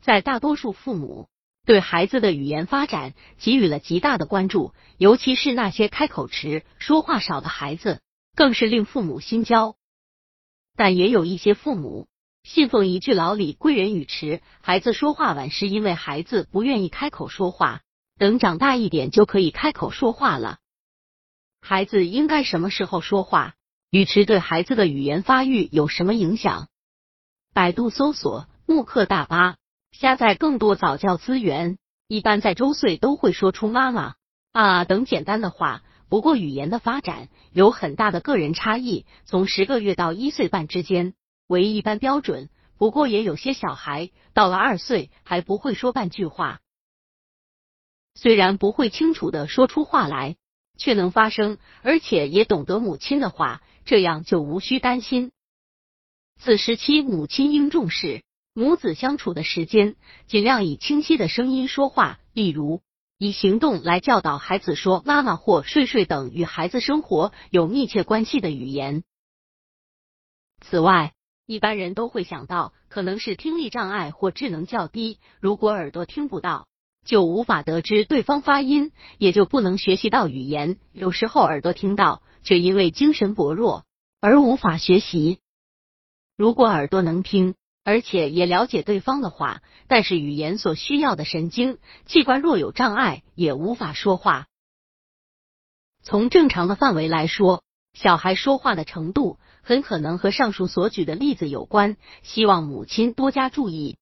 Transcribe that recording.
在大多数父母对孩子的语言发展给予了极大的关注，尤其是那些开口迟、说话少的孩子，更是令父母心焦。但也有一些父母信奉一句老理：“贵人语迟，孩子说话晚，是因为孩子不愿意开口说话，等长大一点就可以开口说话了。”孩子应该什么时候说话？语迟对孩子的语言发育有什么影响？百度搜索慕课大巴，下载更多早教资源。一般在周岁都会说出妈妈啊等简单的话。不过语言的发展有很大的个人差异，从十个月到一岁半之间为一般标准。不过也有些小孩到了二岁还不会说半句话，虽然不会清楚的说出话来，却能发声，而且也懂得母亲的话，这样就无需担心。此时期母亲应重视母子相处的时间，尽量以清晰的声音说话，例如。以行动来教导孩子说“妈妈”或“睡睡”等与孩子生活有密切关系的语言。此外，一般人都会想到可能是听力障碍或智能较低。如果耳朵听不到，就无法得知对方发音，也就不能学习到语言。有时候耳朵听到，却因为精神薄弱而无法学习。如果耳朵能听，而且也了解对方的话，但是语言所需要的神经器官若有障碍，也无法说话。从正常的范围来说，小孩说话的程度很可能和上述所举的例子有关，希望母亲多加注意。